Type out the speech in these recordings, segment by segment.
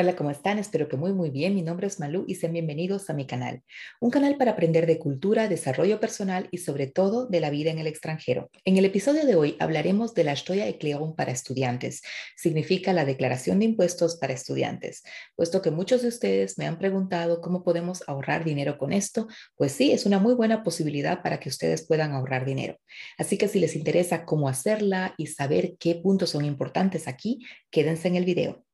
Hola, ¿cómo están? Espero que muy muy bien. Mi nombre es Malú y sean bienvenidos a mi canal. Un canal para aprender de cultura, desarrollo personal y sobre todo de la vida en el extranjero. En el episodio de hoy hablaremos de la Steuererklärung para estudiantes. Significa la declaración de impuestos para estudiantes. Puesto que muchos de ustedes me han preguntado cómo podemos ahorrar dinero con esto, pues sí, es una muy buena posibilidad para que ustedes puedan ahorrar dinero. Así que si les interesa cómo hacerla y saber qué puntos son importantes aquí, quédense en el video.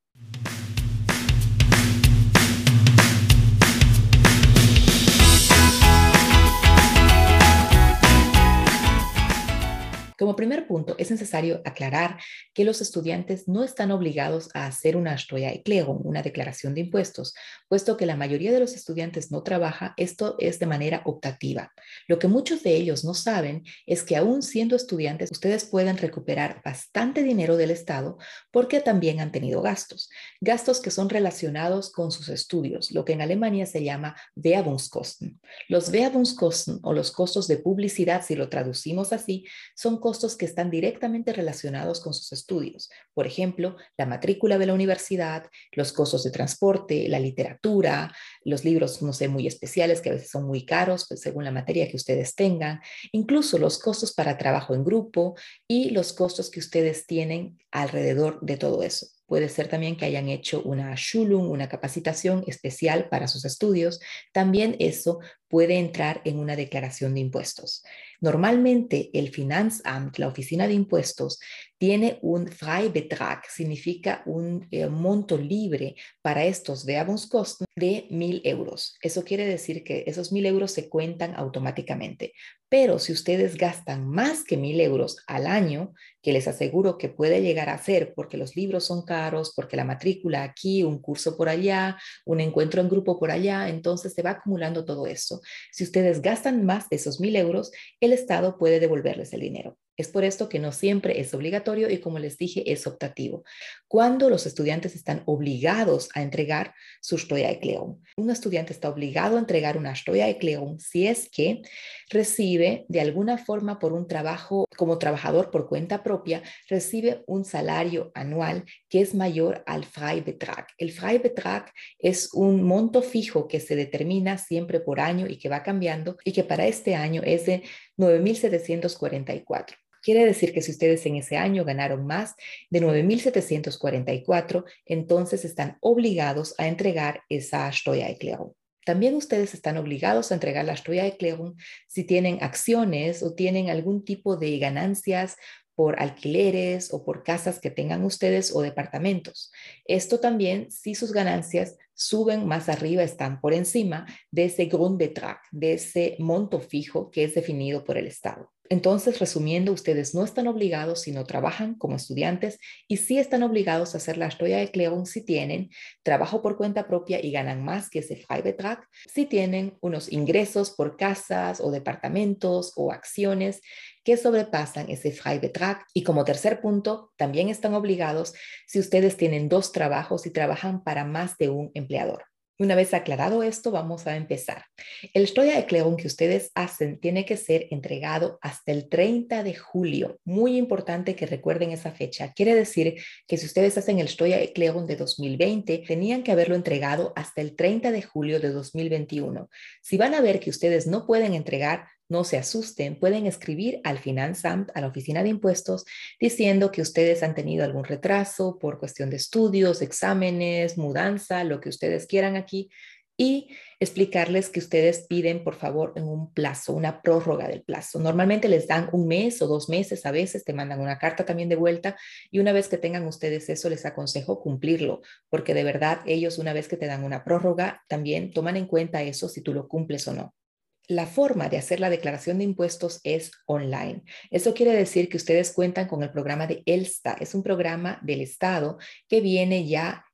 Como primer punto, es necesario aclarar que los estudiantes no están obligados a hacer una Steuererklärung, una declaración de impuestos, puesto que la mayoría de los estudiantes no trabaja, esto es de manera optativa. Lo que muchos de ellos no saben es que aún siendo estudiantes, ustedes pueden recuperar bastante dinero del Estado porque también han tenido gastos, gastos que son relacionados con sus estudios, lo que en Alemania se llama Werbungskosten. Los Werbungskosten o los costos de publicidad, si lo traducimos así, son costos que están directamente relacionados con sus estudios. Por ejemplo, la matrícula de la universidad, los costos de transporte, la literatura, los libros, no sé, muy especiales que a veces son muy caros pues, según la materia que ustedes tengan, incluso los costos para trabajo en grupo y los costos que ustedes tienen alrededor de todo eso. Puede ser también que hayan hecho una Schulung, una capacitación especial para sus estudios. También eso puede entrar en una declaración de impuestos. Normalmente el Finanzamt, la oficina de impuestos, tiene un Freibetrag, significa un eh, monto libre para estos Werbungskosten de mil euros. Eso quiere decir que esos mil euros se cuentan automáticamente. Pero si ustedes gastan más que mil euros al año, que les aseguro que puede llegar a ser porque los libros son caros, porque la matrícula aquí, un curso por allá, un encuentro en grupo por allá, entonces se va acumulando todo eso. Si ustedes gastan más de esos mil euros, el Estado puede devolverles el dinero. Es por esto que no siempre es obligatorio y como les dije, es optativo. Cuando los estudiantes están obligados a entregar su Steuererklärung. Un estudiante está obligado a entregar una Steuererklärung si es que recibe de alguna forma por un trabajo como trabajador por cuenta propia, recibe un salario anual que es mayor al Freibetrag. El Freibetrag es un monto fijo que se determina siempre por año y que va cambiando y que para este año es de 9.744. Quiere decir que si ustedes en ese año ganaron más de 9.744, entonces están obligados a entregar esa Steuererklärung. También ustedes están obligados a entregar la Steuererklärung si tienen acciones o tienen algún tipo de ganancias por alquileres o por casas que tengan ustedes o departamentos. Esto también si sus ganancias suben más arriba, están por encima de ese Grundbetrag, de ese monto fijo que es definido por el Estado. Entonces, resumiendo, ustedes no están obligados, sino trabajan como estudiantes y sí están obligados a hacer la Steuererklärung si tienen trabajo por cuenta propia y ganan más que ese Freibetrag, si tienen unos ingresos por casas o departamentos o acciones que sobrepasan ese Freibetrag. Y como tercer punto, también están obligados si ustedes tienen dos trabajos y trabajan para más de un empleador. Una vez aclarado esto, vamos a empezar. El Steuererklärung que ustedes hacen tiene que ser entregado hasta el 30 de julio. Muy importante que recuerden esa fecha. Quiere decir que si ustedes hacen el Steuererklärung de 2020, tenían que haberlo entregado hasta el 30 de julio de 2021. Si van a ver que ustedes no pueden entregar, no se asusten, pueden escribir al Finanzamt, a la oficina de impuestos, diciendo que ustedes han tenido algún retraso por cuestión de estudios, exámenes, mudanza, lo que ustedes quieran aquí, y explicarles que ustedes piden, por favor, en un plazo, una prórroga del plazo. Normalmente les dan un mes o dos meses, a veces te mandan una carta también de vuelta y una vez que tengan ustedes eso, les aconsejo cumplirlo, porque de verdad ellos una vez que te dan una prórroga, también toman en cuenta eso si tú lo cumples o no. La forma de hacer la declaración de impuestos es online. Eso quiere decir que ustedes cuentan con el programa de ELSTA. Es un programa del Estado que viene ya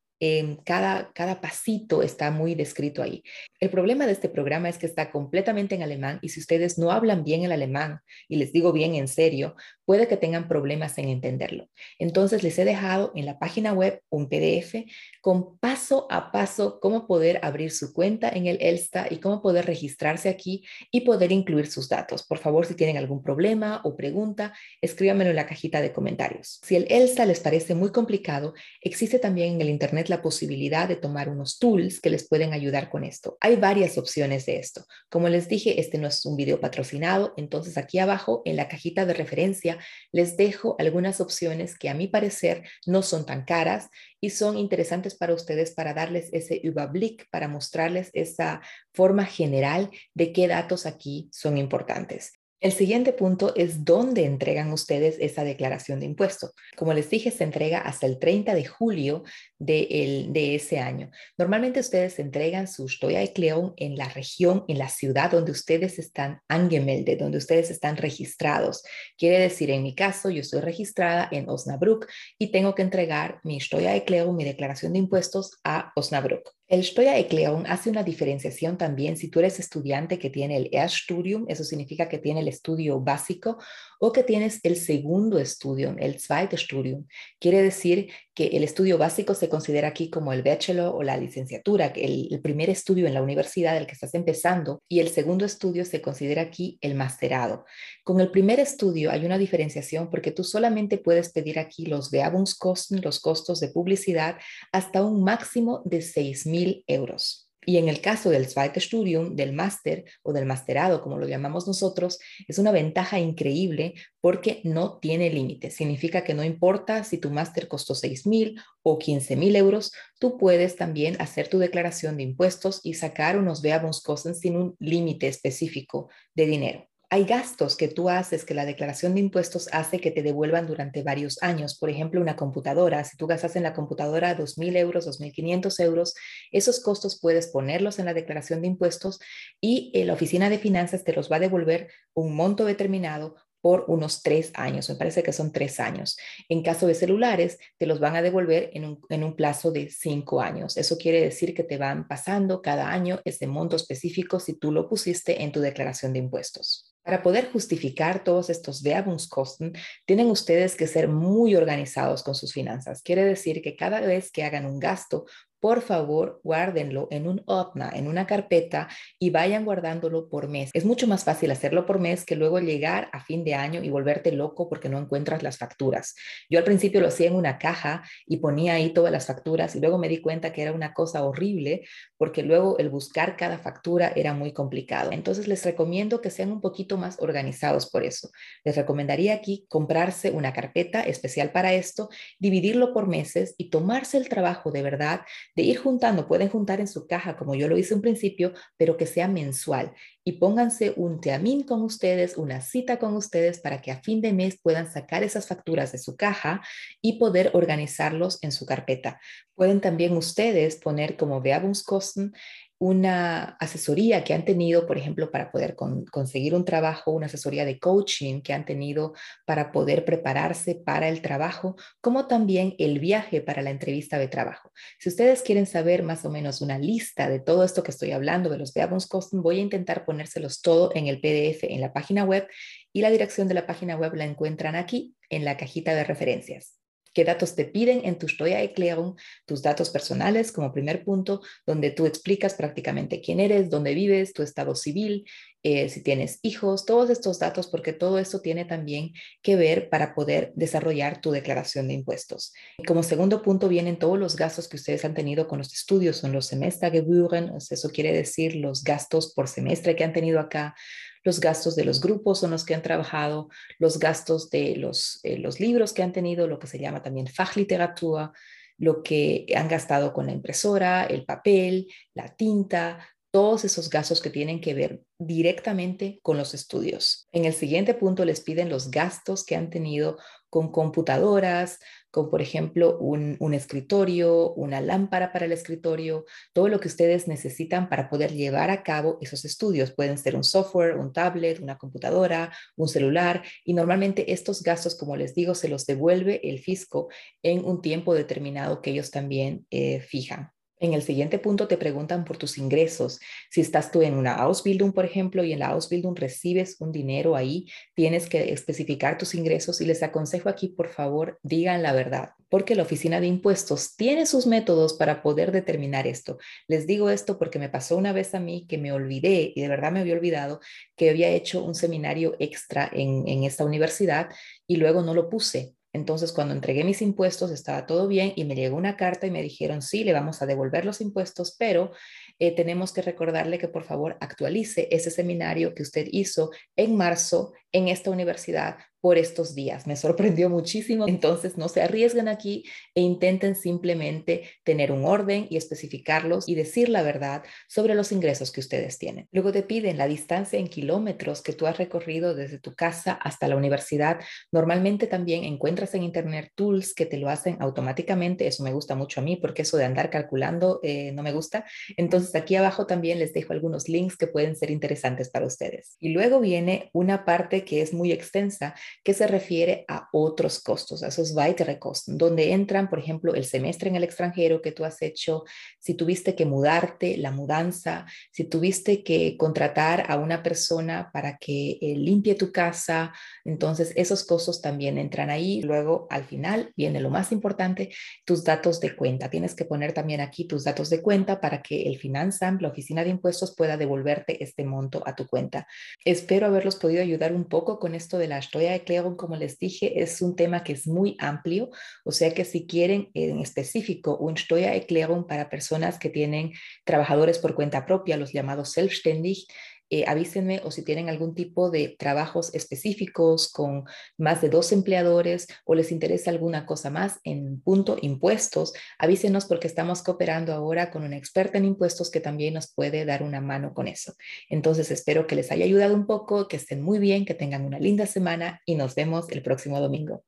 cada, cada pasito está muy descrito ahí. El problema de este programa es que está completamente en alemán y si ustedes no hablan bien el alemán, y les digo bien en serio, puede que tengan problemas en entenderlo. Entonces les he dejado en la página web un PDF con paso a paso cómo poder abrir su cuenta en el ELSTA y cómo poder registrarse aquí y poder incluir sus datos. Por favor, si tienen algún problema o pregunta, escríbanmelo en la cajita de comentarios. Si el ELSTA les parece muy complicado, existe también en el Internet la posibilidad de tomar unos tools que les pueden ayudar con esto. Hay varias opciones de esto. Como les dije, este no es un video patrocinado, entonces aquí abajo en la cajita de referencia les dejo algunas opciones que a mi parecer no son tan caras y son interesantes para ustedes para darles ese Überblick, para mostrarles esa forma general de qué datos aquí son importantes. El siguiente punto es dónde entregan ustedes esa declaración de impuesto. Como les dije, se entrega hasta el 30 de julio de, ese año. Normalmente ustedes entregan su Steuererklärung en la región, en la ciudad donde ustedes están angemeldet, donde ustedes están registrados. Quiere decir, en mi caso, yo estoy registrada en Osnabrück y tengo que entregar mi Steuererklärung, mi declaración de impuestos a Osnabrück. El Steuererklärung hace una diferenciación también si tú eres estudiante que tiene el Erststudium, eso significa que tiene el estudio básico, o que tienes el segundo estudio, el Zweitstudium. Quiere decir que el estudio básico se considera aquí como el bachelor o la licenciatura, el, el primer estudio en la universidad del que estás empezando, y el segundo estudio se considera aquí el masterado. Con el primer estudio hay una diferenciación porque tú solamente puedes pedir aquí los Werbungskosten, los costos de publicidad, hasta un máximo de 6.000 euros. Y en el caso del Zweitstudium, del máster o del masterado, como lo llamamos nosotros, es una ventaja increíble porque no tiene límite. Significa que no importa si tu máster costó 6 mil o 15 mil euros, tú puedes también hacer tu declaración de impuestos y sacar unos Werbungskosten sin un límite específico de dinero. Hay gastos que tú haces que la declaración de impuestos hace que te devuelvan durante varios años. Por ejemplo, una computadora. Si tú gastas en la computadora 2.000 euros, 2.500 euros, esos costos puedes ponerlos en la declaración de impuestos y eh, la oficina de finanzas te los va a devolver un monto determinado por unos tres años, me parece que son tres años. En caso de celulares, te los van a devolver en un, en un, plazo de cinco años. Eso quiere decir que te van pasando cada año ese monto específico si tú lo pusiste en tu declaración de impuestos. Para poder justificar todos estos Werbungskosten, tienen ustedes que ser muy organizados con sus finanzas. Quiere decir que cada vez que hagan un gasto, por favor, guárdenlo en un OTNA, en una carpeta y vayan guardándolo por mes. Es mucho más fácil hacerlo por mes que luego llegar a fin de año y volverte loco porque no encuentras las facturas. Yo al principio lo hacía en una caja y ponía ahí todas las facturas y luego me di cuenta que era una cosa horrible porque luego el buscar cada factura era muy complicado. Entonces les recomiendo que sean un poquito más organizados por eso. Les recomendaría aquí comprarse una carpeta especial para esto, dividirlo por meses y tomarse el trabajo de verdad de ir juntando, pueden juntar en su caja como yo lo hice en principio, pero que sea mensual y pónganse un teamín con ustedes, una cita con ustedes para que a fin de mes puedan sacar esas facturas de su caja y poder organizarlos en su carpeta. Pueden también ustedes poner como Werbungskosten una asesoría que han tenido, por ejemplo, para poder conseguir un trabajo, una asesoría de coaching que han tenido para poder prepararse para el trabajo, como también el viaje para la entrevista de trabajo. Si ustedes quieren saber más o menos una lista de todo esto que estoy hablando, de los Werbungskosten, voy a intentar ponérselos todo en el PDF en la página web y la dirección de la página web la encuentran aquí en la cajita de referencias qué datos te piden en tu Steuererklärung, tus datos personales como primer punto, donde tú explicas prácticamente quién eres, dónde vives, tu estado civil, eh, si tienes hijos, todos estos datos, porque todo esto tiene también que ver para poder desarrollar tu declaración de impuestos. Y como segundo punto vienen todos los gastos que ustedes han tenido con los estudios, son los Semestergebühren, eso quiere decir los gastos por semestre que han tenido acá, los gastos de los grupos son los que han trabajado, los gastos de los, eh, los libros que han tenido, lo que se llama también Fachliteratur, lo que han gastado con la impresora, el papel, la tinta, todos esos gastos que tienen que ver directamente con los estudios. En el siguiente punto les piden los gastos que han tenido con computadoras, con, por ejemplo, un, un, escritorio, una lámpara para el escritorio, todo lo que ustedes necesitan para poder llevar a cabo esos estudios. Pueden ser un software, un tablet, una computadora, un celular, y normalmente estos gastos, como les digo, se los devuelve el fisco en un tiempo determinado que ellos también eh, fijan. En el siguiente punto te preguntan por tus ingresos. Si estás tú en una Ausbildung, por ejemplo, y en la Ausbildung recibes un dinero ahí, tienes que especificar tus ingresos y les aconsejo aquí, por favor, digan la verdad, porque la oficina de impuestos tiene sus métodos para poder determinar esto. Les digo esto porque me pasó una vez a mí que me olvidé, y de verdad me había olvidado, que había hecho un seminario extra en, en esta universidad y luego no lo puse Entonces, cuando entregué mis impuestos, estaba todo bien y me llegó una carta y me dijeron, sí, le vamos a devolver los impuestos, pero eh, tenemos que recordarle que por favor actualice ese seminario que usted hizo en marzo en esta universidad por estos días. Me sorprendió muchísimo. Entonces, no se arriesguen aquí e intenten simplemente tener un orden y especificarlos y decir la verdad sobre los ingresos que ustedes tienen. Luego te piden la distancia en kilómetros que tú has recorrido desde tu casa hasta la universidad. Normalmente también encuentras en Internet tools que te lo hacen automáticamente. Eso me gusta mucho a mí porque eso de andar calculando eh, no me gusta. Entonces, aquí abajo también les dejo algunos links que pueden ser interesantes para ustedes. Y luego viene una parte que es muy extensa que se refiere a otros costos, a esos weitere Kosten, donde entran, por ejemplo, el semestre en el extranjero que tú has hecho, si tuviste que mudarte, la mudanza, si tuviste que contratar a una persona para que eh, limpie tu casa, entonces esos costos también entran ahí. Luego, al final, viene lo más importante, tus datos de cuenta. Tienes que poner también aquí tus datos de cuenta para que el Finanzamt, la oficina de impuestos, pueda devolverte este monto a tu cuenta. Espero haberlos podido ayudar un poco con esto de la Cleo como les dije, es un tema que es muy amplio, o sea que si quieren en específico un Steuererklärung para personas que tienen trabajadores por cuenta propia, los llamados selbstständig, eh, avísenme o si tienen algún tipo de trabajos específicos con más de dos empleadores o les interesa alguna cosa más en punto impuestos, avísenos porque estamos cooperando ahora con una experta en impuestos que también nos puede dar una mano con eso. Entonces espero que les haya ayudado un poco, que estén muy bien, que tengan una linda semana y nos vemos el próximo domingo.